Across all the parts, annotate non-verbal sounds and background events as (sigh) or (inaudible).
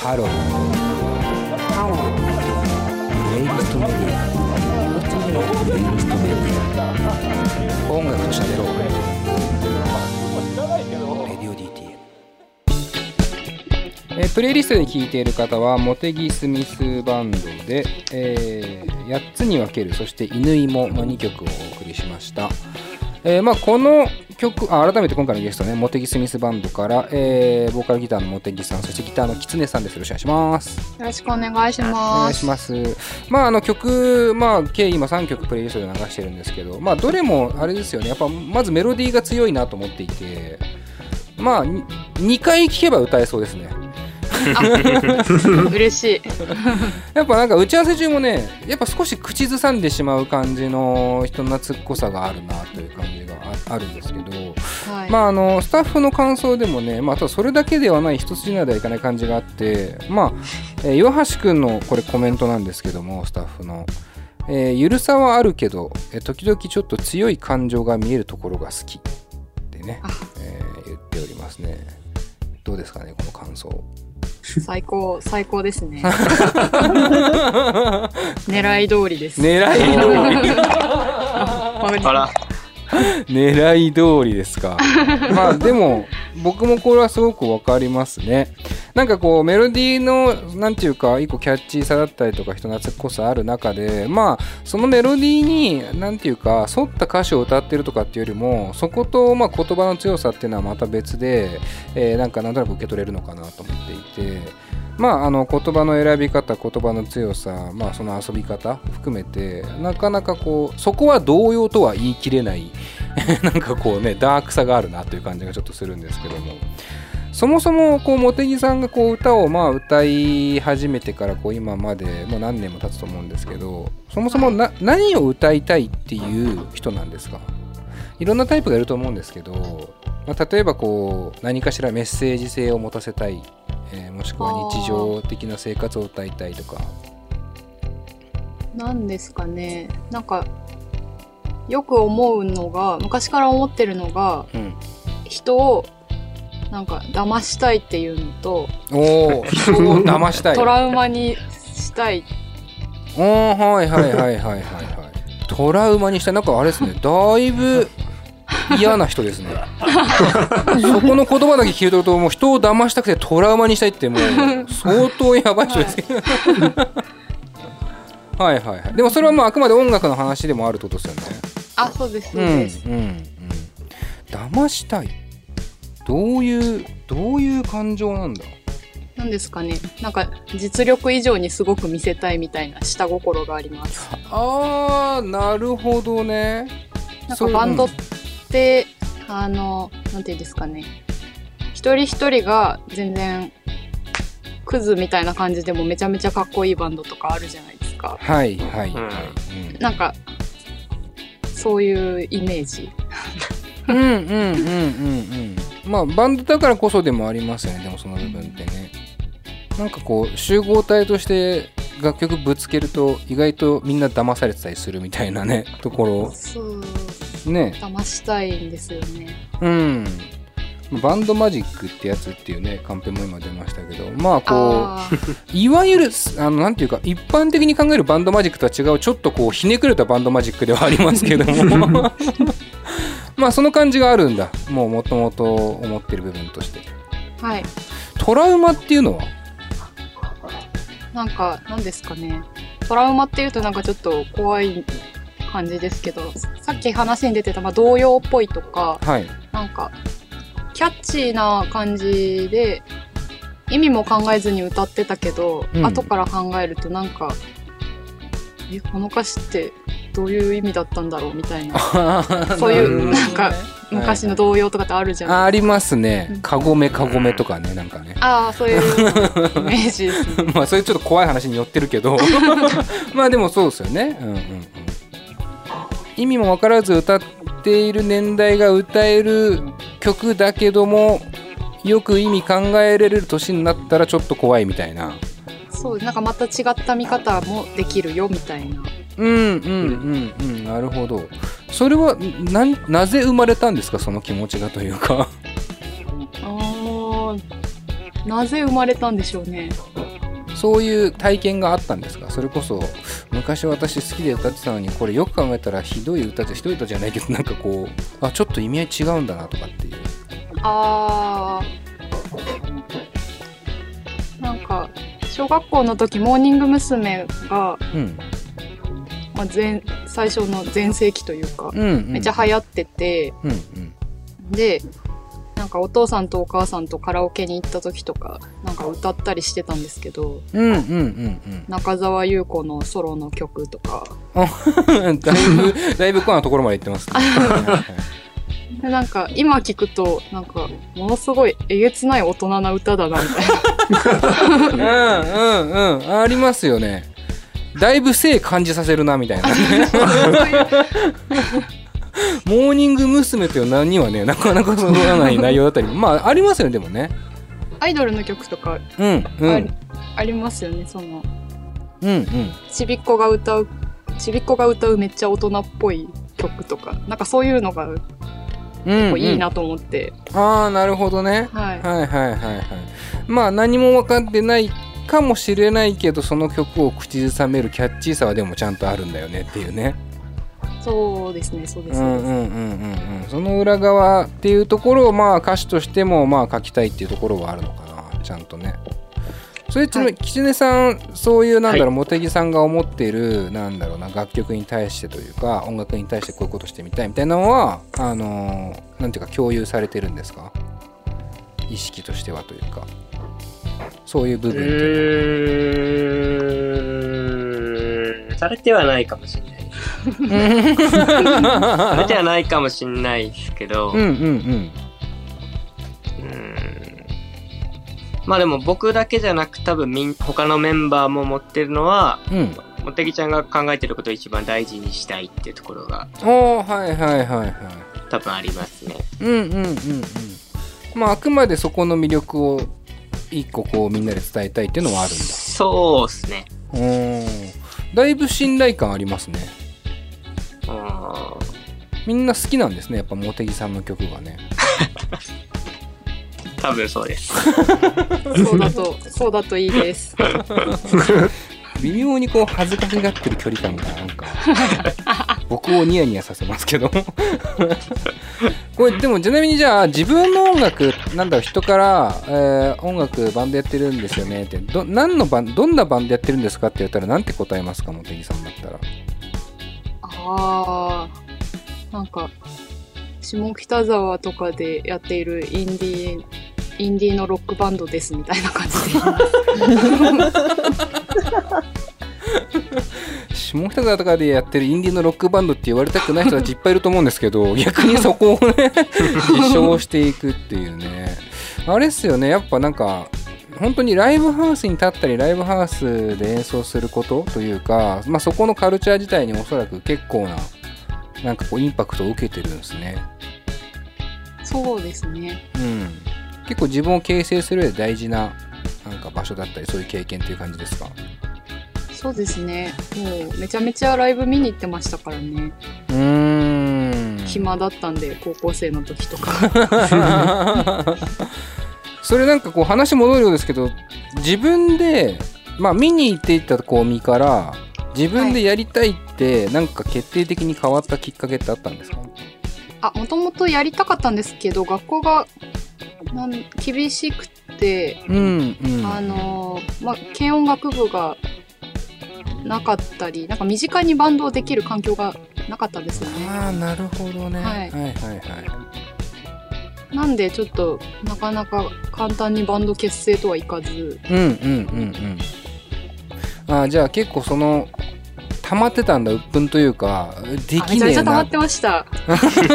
ハローハロープレイリストメディアプレイリストメディア音楽と喋ろうレディオ DTM えプレイリストで聴いている方はモテギ・スミスバンドで、え8つに分けるそして犬芋の2曲をお送りしました、えーまあ、この曲あ改めて今回のゲストねモテギ・スミスバンドから、えーボーカルギターのモテギさんそしてギターのキツネさんですよろしくお願いしますよろしくお願いしお願ます。いします。まああの曲、まあ計今3曲プレイリストで流してるんですけど、まあどれもあれですよね。やっぱまずメロディーが強いなと思っていて、まあ2回聴けば歌えそうですね。嬉しい。(laughs) やっぱなんか打ち合わせ中もね、やっぱ少し口ずさんでしまう感じの人懐っこさがあるなという感じがああるんですけど、はい。まああのスタッフの感想でもね、まあ、ただそれだけではない一筋縄ではいかない感じがあってまあ、えー岩橋くんのこれコメントなんですけどもスタッフの、えーゆるさはあるけど、えー時々ちょっと強い感情が見えるところが好き。ってねあ、えー言っておりますね。どうですかねこの感想最高、最高ですね。(laughs) 狙い通りです。狙い通り (laughs) あら、(laughs) 狙い通りですか。(laughs) まあでも僕もこれはすごくわかりますね。なんかこうメロディーのなんていうか一個キャッチーさだったりとか人懐っこさある中でまあそのメロディーになんていうか沿った歌詞を歌ってるとかっていうよりもそことまあ言葉の強さっていうのはまた別で、えーなんかなんとなく受け取れるのかなと思っていてまあ、あの言葉の選び方言葉の強さ、まあ、その遊び方含めてなかなかこうそこは同様とは言い切れない (laughs) なんかこうねダークさがあるなという感じがちょっとするんですけども。そもそもこう茂木さんがこう歌をまあ歌い始めてからこう今までもう何年も経つと思うんですけどそもそもな何を歌いたいっていう人なんですか？いろんなタイプがいると思うんですけど、まあ、例えばこう何かしらメッセージ性を持たせたい、えーもしくは日常的な生活を歌いたいとか。なんですかね。なんか、よく思うのが、昔から思ってるのが、うん。人を、なんか、騙したいっていうのと、おお人を騙したい。トラウマにしたい。おーはいはいはいはいはいはい。トラウマにしたい。なんかあれですね。だいぶ嫌な人ですね。そこの言葉だけ聞いてるともう人を騙したくてトラウマにしたいってもう相当やばい人です。け (laughs) どはいはいはい。でもそれはまああくまで音楽の話でもあるってことですよね。あ、そうです、そううんです。うんうん。騙したい。どういうどういう感情なんだ？なんですかね。なんか、実力以上にすごく見せたいみたいな下心があります。あーなるほどね。なんかバンドって、あの、なんていうんですかね。一人一人が全然、クズみたいな感じでもめちゃめちゃかっこいいバンドとかあるじゃないですか。はいはい。はい、うん。なんか、そういうイメージ。うんうんうんうんうん。まあバンドだからこそでもありますよねでもその部分ってね。なんかこう集合体として楽曲ぶつけると意外とみんな騙されてたりするみたいなねとこそう、ろね騙したいんですよね。うんバンドマジックってやつっていうねカンペも今出ましたけどまあこういわゆるあのなんていうか一般的に考えるバンドマジックとは違うちょっとこうひねくれたバンドマジックではありますけどもまあその感じがあるんだもうもともと思ってる部分として、はい。トラウマっていうのはなんか、なんですかね。トラウマっていうとなんかちょっと怖い感じですけど、さっき話に出てた、まあ、童謡っぽいとか、はい。なんか、キャッチーな感じで、意味も考えずに歌ってたけど、うん。後から考えるとなんか、え、この歌詞ってどういう意味だったんだろうみたいな。そういう、なんか、昔の童謡とかってあるじゃん。あありますね。うん。カゴメカゴメとかねなんかね。ああ、そういうイメージですね。(laughs) まあそれちょっと怖い話に寄ってるけど。(laughs) まあでもそうですよね。うんうんうん意味も分からず歌っている年代が歌える曲だけどもよく意味考えれる年になったらちょっと怖いみたいな。そう、なんかまた違った見方もできるよみたいな。うんうんうんうんなるほど。それはななぜ生まれたんですか？その気持ちがというか。(laughs) あーなぜ生まれたんでしょうねそういう体験があったんですか？それこそ昔私好きで歌ってたのにこれよく考えたらひどい歌じゃひどい歌じゃないけどなんかこうあちょっと意味合い違うんだなとかっていう。あー。なんか小学校の時モーニング娘。が、うん。まあ、前最初の全盛期というか、うんうんめっちゃ流行っててうんうん。でなんかお父さんとお母さんとカラオケに行った時とかなんか歌ったりしてたんですけどうんうんうん中澤優子のソロの曲とか。うん (laughs) だいぶだいぶコアなところまで行ってますね。(laughs) なんか今聞くとなんかものすごいえげつない大人な歌だなみたいな。うんうんうん。ありますよね。だいぶ性感じさせるなみたいな (laughs) モーニング娘。という名にはねなかなかそぐわない内容だったりまあありますよねでもね。アイドルの曲とかうんうん。あり,、ますよねその。うんうん。ちびっこが歌うちびっこが歌うめっちゃ大人っぽい曲とか。なんかそういうのがうん結構いいなと思って、ああなるほどね。はい、はいはいはいはい。まあ何も分かってないかもしれないけどその曲を口ずさめるキャッチーさはでもちゃんとあるんだよねっていうねそうですねそうでうす、そうですんうんうんうんうん。その裏側っていうところをまあ歌手としてもまあ書きたいっていうところはあるのかなちゃんとね。それちなみにきつねさんそういうなんだろう、茂木さんが思っているなんだろうな楽曲に対してというか音楽に対してこういうことしてみたいみたいなのはあのーなんていうか共有されてるんですか？意識としてはというか。そういう部う分っていうーん。されてはないかもしれない。のはされてはないかもしれないですけど、うん。うんうんまあでも僕だけじゃなく多分みん他のメンバーも持ってるのは、うん。茂木ちゃんが考えてることを一番大事にしたいっていうところがおーはいはいはいはい多分ありますね。うんうんうんうん。まああくまでそこの魅力を一個こうみんなで伝えたいっていうのはあるんだ。そうっすね。うー。んだいぶ信頼感ありますね。うんみんな好きなんですねやっぱ茂木さんの曲がね。(laughs) 多分そうです。そうだとそうだといいです。微妙にこう恥ずかしがってる距離感がなんか僕をニヤニヤさせますけど。これでもちなみにじゃあ自分の音楽なんだろう人から、えー音楽バンドやってるんですよねってど何のバンどんなバンドやってるんですかって言ったらなんて答えますか茂木さんだったら。あーなんか下北沢とかでやっているインディーインディーのロックバンドですみたいな感じで。(laughs) 下北沢とかでやってるインディーのロックバンドって言われたくない人たちいっぱいいると思うんですけど (laughs) 逆にそこをね自称していくっていうね。あれっすよねやっぱなんか本当にライブハウスに立ったりライブハウスで演奏することというか、まあ、そこのカルチャー自体におそらく結構ななんかこうインパクトを受けてるんですね。そうですね。うん。結構自分を形成する上で大事ななんか場所だったりそういう経験っていう感じですか？そうですね。もうめちゃめちゃライブ見に行ってましたからね。うーん。暇だったんで高校生の時とか。(laughs) それなんかこう話戻るようですけど自分でまあ見に行っていったこう身から自分でやりたいってなんか決定的に変わったきっかけってあったんですか？あもともとやりたかったんですけど学校がなん厳しくてうんうん。あのーまあ軽音楽部がなかったりなんか身近にバンドをできる環境がなかったんですよね。ああなるほどね、ははいい、はいはい。なんでちょっとなかなか簡単にバンド結成とはいかず。うんうんうんうん。あーじゃあ結構その溜まってたんだ鬱憤というかできねえなめちゃ溜まってました。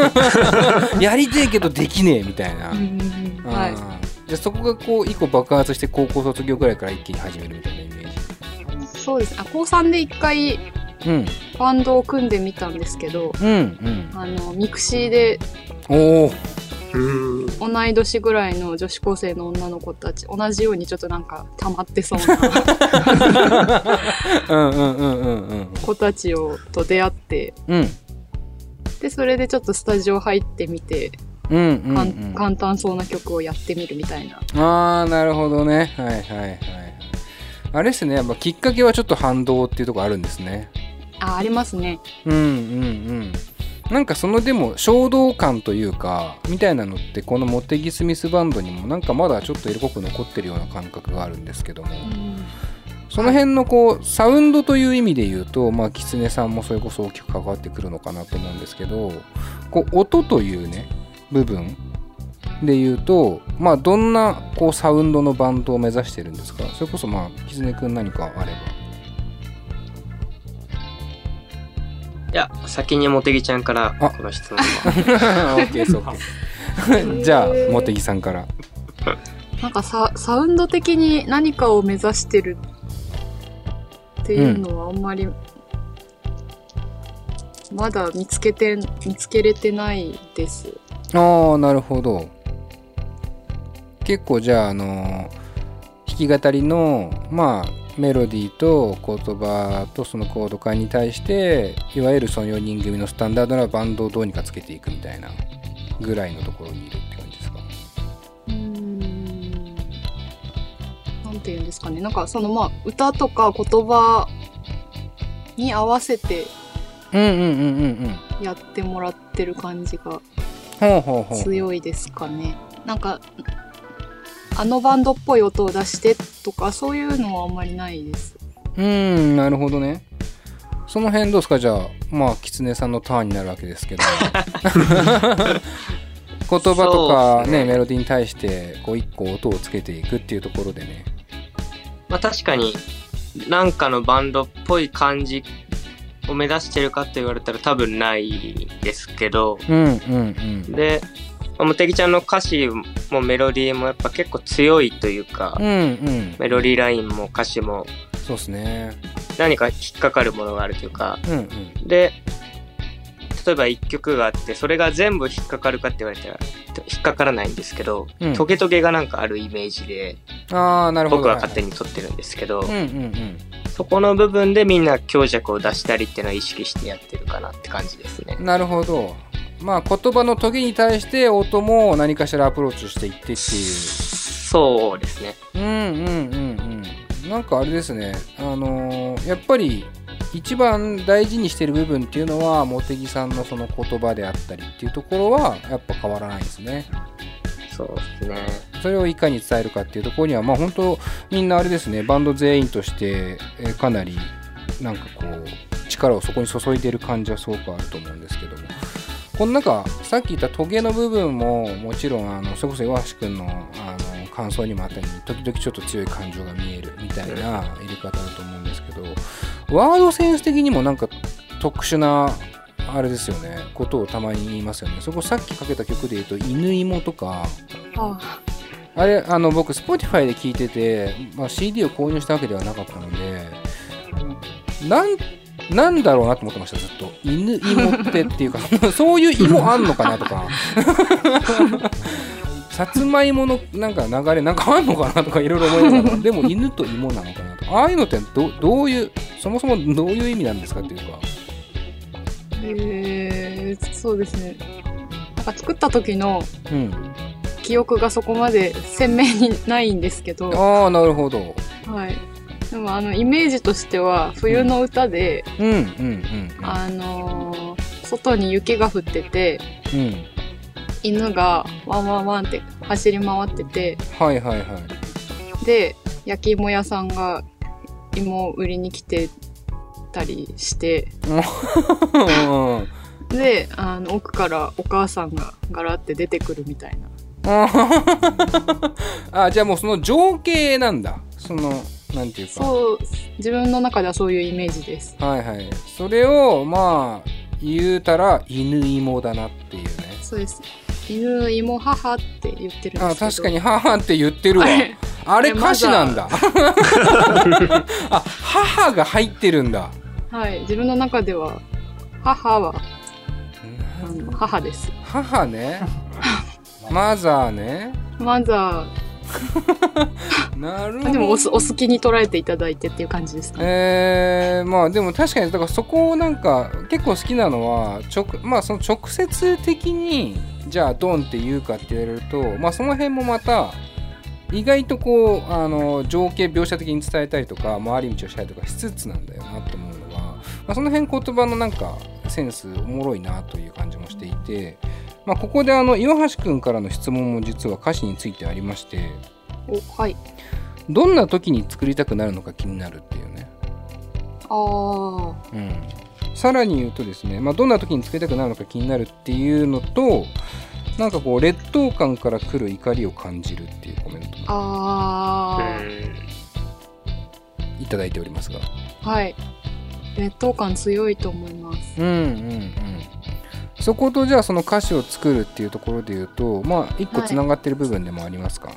(laughs) やりてえけどできねえみたいな、はあーじゃあそこがこう一個爆発して高校卒業ぐらいから一気に始めるみたいなイメージい。そうです。あ高3で一回うんバンドを組んでみたんですけど、うんうんあのミクシーでおおうん。同い年ぐらいの女子高生の女の子たち同じようにちょっとなんか溜まってそうな (laughs) うんうんうんうんうん子たちをと出会ってうんでそれでちょっとスタジオ入ってみてうんうん、かうん。ん、簡単そうな曲をやってみるみたいな。ああなるほどね。はいはいはいあれですねやっぱきっかけはちょっと反動っていうところあるんですね。あありますね。うんうんうんなんかそのでも衝動感というかみたいなのってこのモテギスミスバンドにもなんかまだちょっと色濃く残ってるような感覚があるんですけども。その辺のこうサウンドという意味で言うとまあキツネさんもそれこそ大きく関わってくるのかなと思うんですけどこう音というね部分で言うとまあどんなこうサウンドのバンドを目指してるんですか？それこそまあキツネくん何かあればいや、先にモテギちゃんからあ。この質問は。(laughs) オッケーそうか。じゃあ茂木さんから。なんかササウンド的に何かを目指してるっていうのはあんまり、まだ見つけて見つけれてないです。ああなるほど。結構じゃああの弾き語りのまあメロディーと言葉とそのコード感に対していわゆるその4人組のスタンダードなバンドをどうにかつけていくみたいなぐらいのところにいるって感じですか？うーん。なんて言うんですかね。なんかそのまあ歌とか言葉に合わせてうんうんうんうんうん。やってもらってる感じがほうほうほう。強いですかね。なんかあのバンドっぽい音を出してとかそういうのはあんまりないです。うーんなるほどね。その辺どうですか？じゃあまあ狐さんのターンになるわけですけど。(laughs) 言葉とかね。ねメロディーに対してこう一個音をつけていくっていうところでね。まあ確かに、なんかのバンドっぽい感じを目指してるかって言われたら多分ないですけど、うんうんうん。で、まあモテギちゃんの歌詞もメロディーもやっぱ結構強いというか、うんうん。メロディーラインも歌詞もそうですね。何か引っかかるものがあるというか、うんうん。で、例えば一曲があって、それが全部引っかかるかって言われたら、引っかからないんですけど、うん。トゲトゲがなんかあるイメージで、ああなるほど。僕は勝手に撮ってるんですけど、そこの部分でみんな強弱を出したりっていうのは意識してやってるかなって感じですね。なるほどまあ言葉のトゲに対して音も何かしらアプローチしていってっていう。そうですね。うんうんうんうん。なんかあれですね。あのーやっぱり一番大事にしてる部分っていうのは茂木さんのその言葉であったりっていうところはやっぱ変わらないですね。そうですね。それをいかに伝えるかっていうところにはまあ本当みんなあれですね。バンド全員としてえーかなりなんかこう力をそこに注いでる感じはすごくあると思うんですけどもこの中さっき言ったトゲの部分ももちろんあのそれこそ岩橋君のあの感想にもあったように時々ちょっと強い感情が見えるみたいな入れ方だと思うんですけどワードセンス的にもなんか特殊なあれですよね。ことをたまに言いますよね。そこさっきかけた曲で言うと「犬芋」とか。ああ。れあの僕 Spotify で聴いてて、まあ、CD を購入したわけではなかったのでなんなんだろうなと思ってましたずっと。犬芋ってっていうか (laughs) そういう芋あんのかなとか。(laughs) さつまいものなんか流れなんかあんのかなとかいろいろ思いながら。でも犬と芋なのかなとか。ああいうのってどどういうそもそもどういう意味なんですかっていうか。へえそうですね。なんか作った時のうん。記憶がそこまで鮮明にないんですけど、ああなるほど。はい、でもあのイメージとしては冬の歌で、あのー外に雪が降っててうんうん犬がワンワンワンって走り回っててはいはいはい。で焼き芋屋さんが芋を売りに来てたりしてうん。であの奥からお母さんがガラって出てくるみたいな。あじゃあもうその情景なんだ。そのなんていうか。そう自分の中ではそういうイメージです。はいはい。それをまあ言うたら犬芋だなっていうね。そうです。犬芋母って言ってるんですけど。あ確かに母って言ってるわ。あれ歌詞なんだ。(laughs) あ母が入ってるんだ。はい。自分の中では母は母です。母ね。(laughs) マザーね。まずは (laughs) なるほど。でもおすお好きに捉えていただいてっていう感じですか？ねえー、まあでも確かにだからそこをなんか結構好きなのは直,、まあ、その直接的にじゃあドンって言うかって言われると、まあ、その辺もまた意外とこうあの情景描写的に伝えたりとか回り道をしたりとかしつつなんだよなと思うのは、まあ、その辺言葉のなんかセンスおもろいなという感じもしていて、まあ、ここであの岩橋君からの質問も実は歌詞についてありましておはい。どんな時に作りたくなるのか気になるっていうね、あー。うん、さらに言うとですね、まあ、どんな時に作りたくなるのか気になるっていうのとなんかこう劣等感から来る怒りを感じるっていうコメントもあうんいただいておりますが。ーはい。劣等感強いと思います。うんうんうんそことじゃあその歌詞を作るっていうところで言うとまあ一個つながってる部分でもありますか、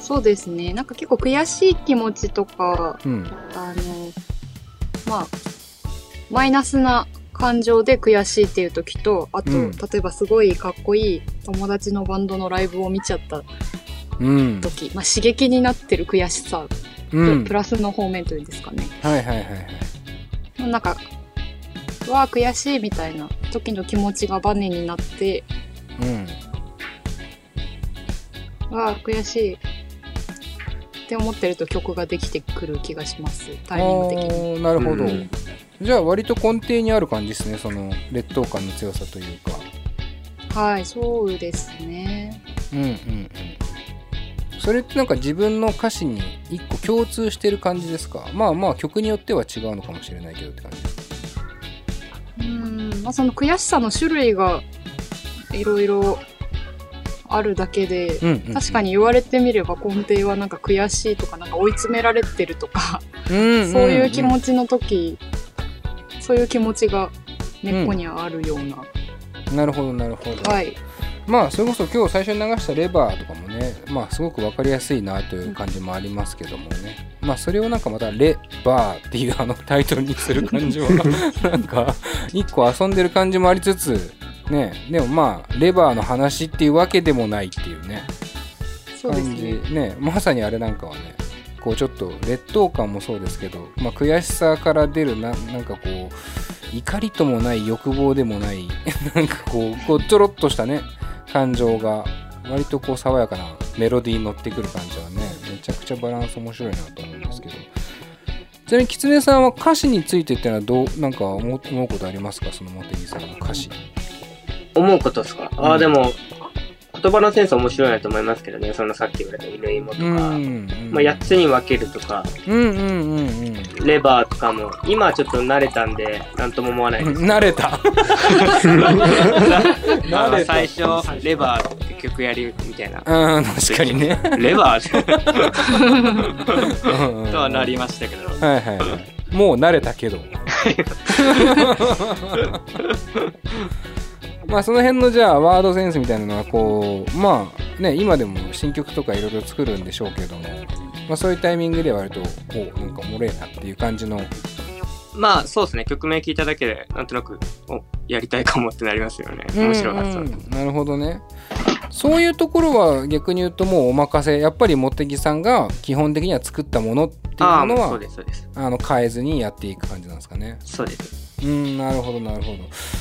そうですね。なんか結構悔しい気持ちとかうん。あのまあマイナスな感情で悔しいっていう時とあと、うん。例えばすごいかっこいい友達のバンドのライブを見ちゃったうん。時、まあ、刺激になってる悔しさ、うん。プラスの方面というんですかね。はいはいはいはい。なんかうわあ悔しいみたいな時の気持ちがバネになってうん。うわあ悔しい。って思ってると曲ができてくる気がします。タイミング的に。なるほど、うん。じゃあ割と根底にある感じですねその劣等感の強さというか。はいそうですね。うんうんうん。それってなんか自分の歌詞に一個共通してる感じですか？まあまあ曲によっては違うのかもしれないけどって感じ。うん、まあ、その悔しさの種類がいろいろあるだけで、うんうんうん。確かに言われてみれば根底はなんか悔しいとかなんか追い詰められてるとか、うんうんうんそういう気持ちの時そういう気持ちが根っこにはあるような、なるほどなるほど、はいまあそれこそ今日最初に流したレバーとかもねまあすごく分かりやすいなという感じもありますけどもね。まあそれをなんかまたレバーっていうあのタイトルにする感じは (laughs) なんか一個遊んでる感じもありつつねでもまあレバーの話っていうわけでもないっていうね感じ。ねねまさにあれなんかはねこうちょっと劣等感もそうですけど、まあ、悔しさから出るななんかこう怒りともない欲望でもない (laughs) なんかこうこうちょろっとしたね感情が割とこう爽やかなメロディーに乗ってくる感じはねめちゃくちゃバランス面白いなと思うんですけど。ちなみに狐さんは歌詞についてっていうのはどうなんか思うことありますか？その茂木さんの歌詞。思うことですか、あうん。あ、でも、言葉のセンス面白いなと思いますけどね。そのさっき言われた犬芋とか、うんうんまあ、8つに分けるとか、うんうんうんうんレバーとかも、今はちょっと慣れたんで、なんとも思わないです。(laughs) 慣れた (laughs) まあ最初、レバーって曲やるみたいな。うん確かにねレバーとはなりましたけど。はいはいはい。もう慣れたけど。(laughs) まあその辺のじゃあワードセンスみたいなのはこうまあね今でも新曲とかいろいろ作るんでしょうけども、まあ、そういうタイミングで割とおなんかおもれえなっていう感じのまあそうですね。曲名聞いただけで、なんとなく、お、やりたいかもってなりますよね。面白かった。うんうんなるほどねそういうところは逆に言うともうお任せやっぱり茂木さんが基本的には作ったものっていうものは。あの変えずにやっていく感じなんですかねそうです。うん、なるほど、なるほど。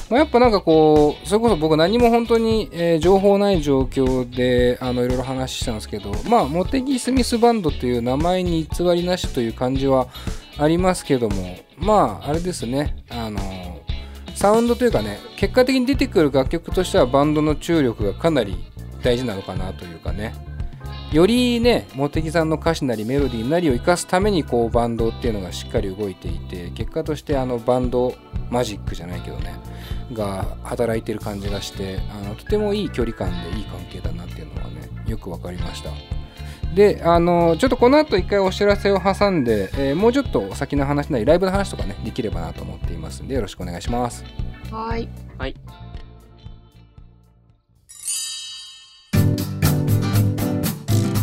まあ、やっぱなんかこう、それこそ僕何も本当に、えー情報ない状況で、あの、いろいろ話したんですけど、まあ、モテギスミスバンドという名前に偽りなしという感じはありますけども、まあ、あれですね、あの、サウンドというかね、結果的に出てくる楽曲としてはバンドの注力がかなり大事なのかなというかね、よりね、茂木さんの歌詞なりメロディーなりを生かすためにこうバンドっていうのがしっかり動いていて結果としてあのバンドマジックじゃないけどねが働いてる感じがしてあのとてもいい距離感でいい関係だなっていうのはねよく分かりました。であのちょっとこの後一回お知らせを挟んで、えーもうちょっと先の話なりライブの話とかねできればなと思っていますんでよろしくお願いします。はい。はい。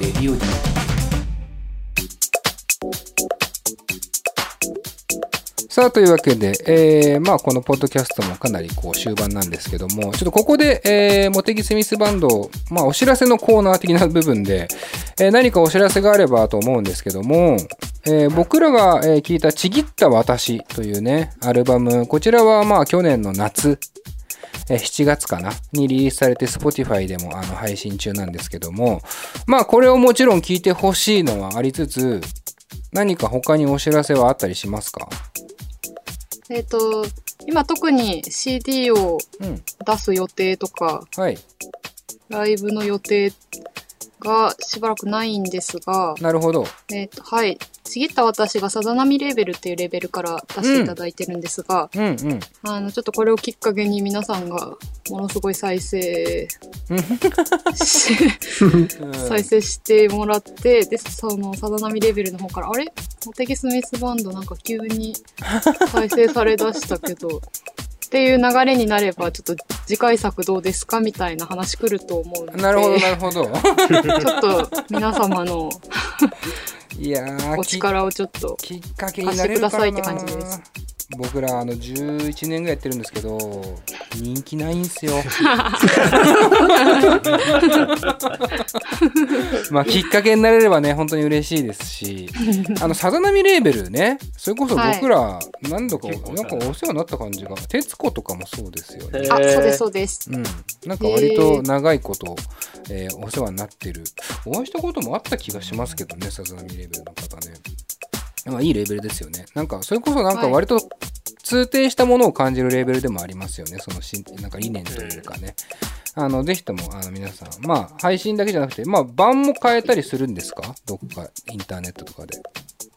レディオ D さあというわけで、えーまあ、このポッドキャストもかなりこう終盤なんですけどもちょっとここで、えー、モテギスミスバンド、まあ、お知らせのコーナー的な部分で、えー何かお知らせがあればと思うんですけども、えー僕らが、えー聞いた「ちぎった私」というねアルバムこちらはまあ去年の夏えー7月かな？にリリースされて Spotify でもあの配信中なんですけどもまあこれをもちろん聞いてほしいのはありつつ何か他にお知らせはあったりしますか？えっ、と、今特に CD をうん。出す予定とか、はい。ライブの予定がしばらくないんですが、なるほど。えっ、と、はい。ちぎった私がさざ波レーベルっていうレーベルから出していただいてるんですが、うんうん。あの、ちょっとこれをきっかけに皆さんがものすごい再生し、(laughs) 再生してもらって、で、そのさざ波レーベルの方から、あれ？モテギスミスバンドなんか急に再生されだしたけど、っていう流れになれば、ちょっと次回作どうですかみたいな話来ると思うので、なるほどなるほど。ちょっと皆様の (laughs) いやーお力をちょっと、ききっかけになれるかな貸してくださいって感じです僕らあの11年ぐらいやってるんですけど人気ないんすよ。(laughs) まあきっかけになれればね本当に嬉しいですし。あのさざ波レーベルねそれこそ僕ら何度か、結構なんかお世話になった感じが徹子とかもそうですよね。あ、そうです、そうです。うん、なんか割と長いこと、えーお世話になってる。お会いしたこともあった気がしますけどねさざ波レーベルの方ね。まあいいレーベルですよね。なんかそれこそなんか割と通底したものを感じるレーベルでもありますよね。そのしなんか理念というかね。あのぜひともあの皆さんまあ配信だけじゃなくてまあ版も変えたりするんですか？どっかインターネットとかで。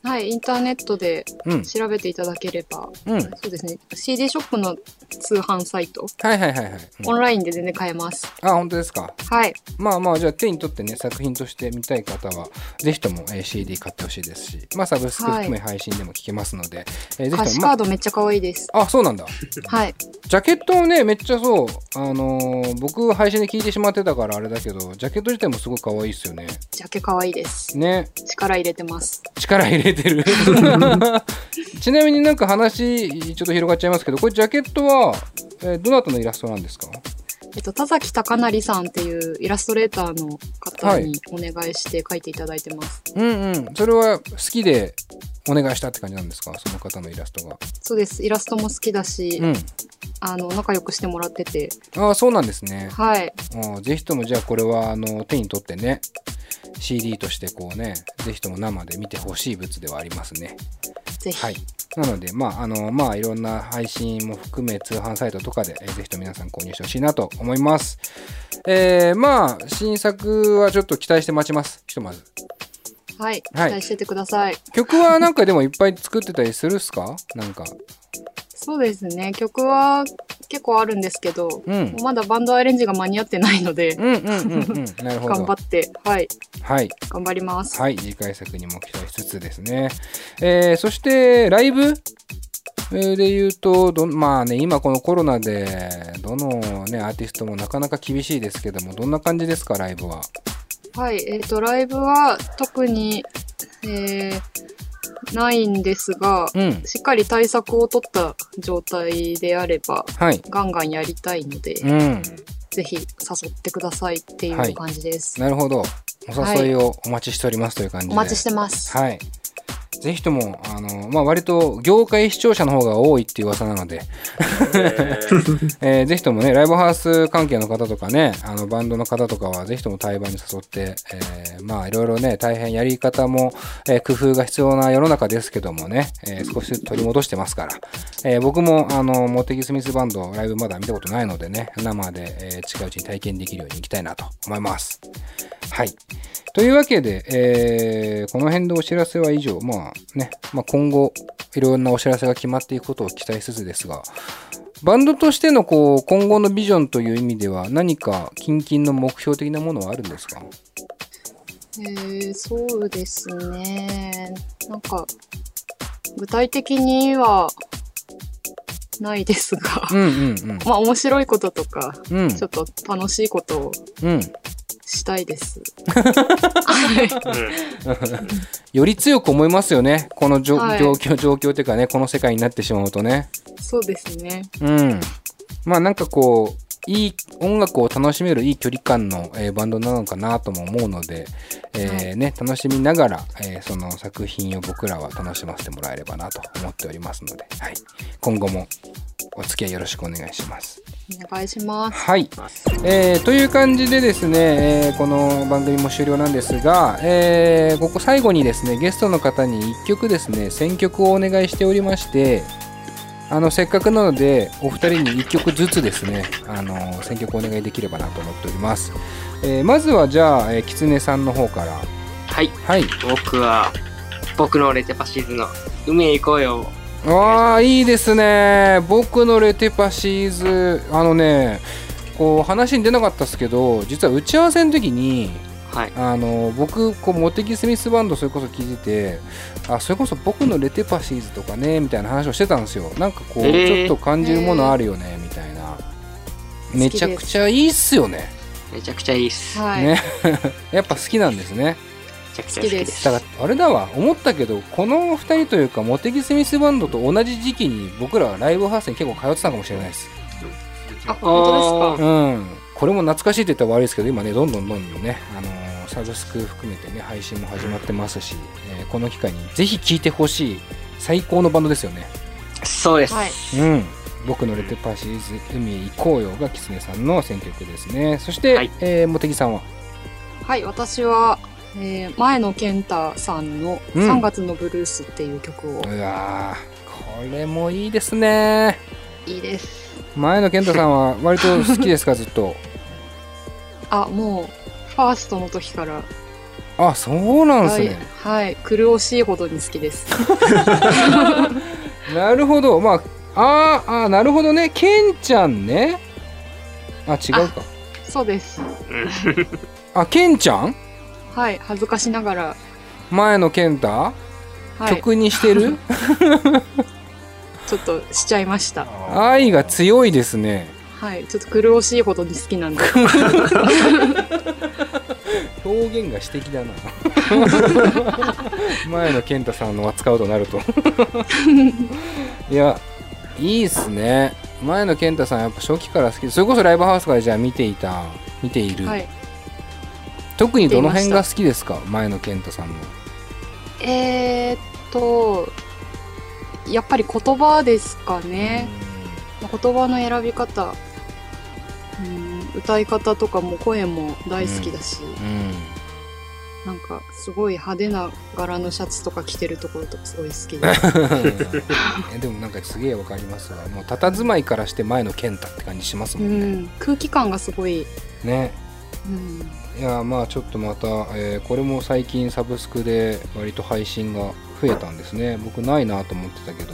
はい、インターネットでうん。調べていただければ、うん。そうですね、CD ショップの通販サイト、はいはいはいはい、うん。オンラインで全然買えます。あ本当ですか？はい、まあまあじゃあ手に取ってね作品として見たい方はぜひとも、えー CD 買ってほしいですしまあサブスク含め配信でも聞けますので、えーぜ歌詞ひとも、まカードめっちゃ可愛いです。あ、あそうなんだ。はい、ジャケットもねめっちゃそうあのー僕配信で聞いてしまってたからあれだけどジャケット自体もすごい可愛いですよねジャケ可愛いです。ね力入れてます。力入れてる (laughs) ちなみになんか話ちょっと広がっちゃいますけどこれジャケットは、えーどなたのイラストなんですか？えっと、田崎貴成さんっていうイラストレーターの方にお願いして書いていただいてます。うんうん。それは好きでお願いしたって感じなんですか？その方のイラストが。そうです。イラストも好きだし、うん。あの、仲良くしてもらってて、ああそうなんですね。はい。ぜひともじゃあこれはあの手に取ってね CD としてこうねぜひとも生で見てほしい物ではありますね。ぜひ。はい。なのでまああのまあいろんな配信も含め通販サイトとかで、えーぜひとも皆さん購入してほしいなと思います。えー、まあ新作はちょっと期待して待ちます。ひとまず。はい。期はい。待しててください。曲はなんかでもいっぱい作ってたりするっすか？なんかそうですね。曲は結構あるんですけど、うんまだバンドアレンジが間に合ってないので、(laughs) 頑張って、はい、はい頑張ります。はい、次回作にも期待しつつですね。えーそして、ライブ？えーで言うと、どんまあね、今このコロナで、どのね、アーティストもなかなか厳しいですけども、どんな感じですか、ライブは？はい、えっ、と、ライブは特に、えー、ないんですが、うん。しっかり対策を取った状態であれば、はい。ガンガンやりたいので、うん。ぜひ誘ってくださいっていはいう感じです。なるほど。お誘いをお待ちしておりますという感じで。お待ちしてます。はい。ぜひとも、あの、まあ、割と業界視聴者の方が多いっていう噂なので、(laughs) えーぜひともね、ライブハウス関係の方とかね、あの、バンドの方とかは、ぜひとも対バンに誘って、えーまあ、いろいろね、大変やり方も、えー工夫が必要な世の中ですけどもね、えー少しずつ取り戻してますから、えー僕も、あの、モテギスミスバンド、ライブまだ見たことないのでね、生で、えー近いうちに体験できるように行きたいなと思います。はい。というわけで、えーこの辺でお知らせは以上、まあね、まあ、今後、いろんなお知らせが決まっていくことを期待しつつですが、バンドとしてのこう今後のビジョンという意味では何か近々の目標的なものはあるんですか？えー、そうですね。なんか、具体的には、ないですが、うんうん (laughs) まあ面白いこととか、うんうん。ちょっと楽しいことをうんしたいです。はい。より強く思いますよね。このはい。状況状況というかねこの世界になってしまうとね。そうですね。うん。まあなんかこういい音楽を楽しめるいい距離感の、えーバンドなのかなとも思うので、えーね、楽しみながら、えーその作品を僕らは楽しませてもらえればなと思っておりますので、はい、今後もお付き合いよろしくお願いします。お願いします。はい、えーという感じでですね、えーこの番組も終了なんですが、えーここ最後にですねゲストの方に1曲ですね選曲をお願いしておりましてあのせっかくなのでお二人に1曲ずつですねあの選曲をお願いできればなと思っております、えーまずはじゃあ、えー、キツネさんの方からはい。はい僕は、僕のレテパシーズの海へ行こうよ。ああいいですね。僕のレテパシーズ。あのねこう話に出なかったですけど実は打ち合わせの時にはい。あの僕こうモテキスミスバンドそれこそ聞いててあそれこそ僕のレテパシーズとかねみたいな話をしてたんですよ。なんかこう、えー。ちょっと感じるものあるよねみたいな。めちゃくちゃいいっすよね。めちゃくちゃいいっす。めはい。ね。(laughs) やっぱ好きなんですねちゃくちゃ好きです。だからあれだわ思ったけどこの2人というかモテキスミスバンドと同じ時期に僕らはライブハウスに結構通ってたかもしれないです。あ、本当ですか？うん。これも懐かしいって言ったら悪いですけど今ねどんどんどんどんね、あのーサブスク含めてね配信も始まってますし、えーこの機会にぜひ聴いてほしい最高のバンドですよね。そうです。はい。うん。僕のレテパシーズ海へ行こうよがキツネさんの選曲ですね。そして、はい。えー、茂木さんは？はい、私は、えー前野健太さんのうん。3月のブルースっていう曲を、うわーこれもいいですね。いいです。前野健太さんは割と好きですか？(laughs) ずっと。あ、もう、ファーストの時から、あそうなんですはい。ね、はい、苦しいほどに好きです。(laughs) なるほど。まああーあーなるほどね。ケンちゃんね。あ違うか。そうです。あケンちゃん？はい、恥ずかしながら、前の健太、はい、曲にしてる？(laughs) ちょっとしちゃいました。愛が強いですね。はい、ちょっと苦しいほどに好きなんで。(laughs) 表現が詩的だな。(laughs) 前の健太さんの扱うとなると。いやいいっすね。前の健太さんやっぱ初期から好き。それこそライブハウスからじゃあ見ていた見ている、はい。特にどの辺が好きですか？前の健太さんの。えー、っと、やっぱり言葉ですかね。まあ言葉の選び方、うん、歌い方とかも声も大好きだし、うん。なんかすごい派手な柄のシャツとか着てるところとかすごい好きで。(laughs) えでもなんかすげえわかりますわ。もう佇まいからして前の健太って感じしますうもんね、ん、空気感がすごい、ねうん、いやまあちょっとまた、えーこれも最近サブスクで割と配信が増えたんですね。僕ないなと思ってたけど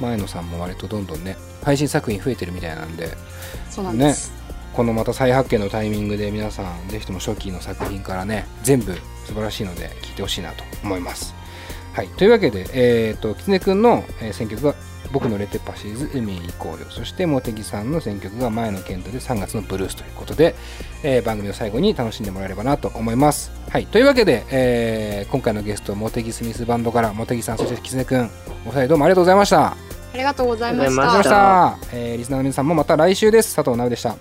前野さんも割とどんどんね配信作品増えてるみたいなんでそうなんです、このまた再発見のタイミングで皆さんぜひとも初期の作品からね全部素晴らしいので聴いてほしいなと思います。はい。というわけでえっ、ときつねくんの、えー選曲が僕のレテパシーズ海へ行こうよそして茂木さんの選曲が前の健太で3月のブルースということで、えー番組の最後に楽しんでもらえればなと思います。はい。というわけで、えー今回のゲスト茂木スミスバンドから茂木さんそしてきつねくんお二人どうもありがとうございました。ありがとうございました。した。えーリスナーの皆さんもまた来週です。佐藤直でした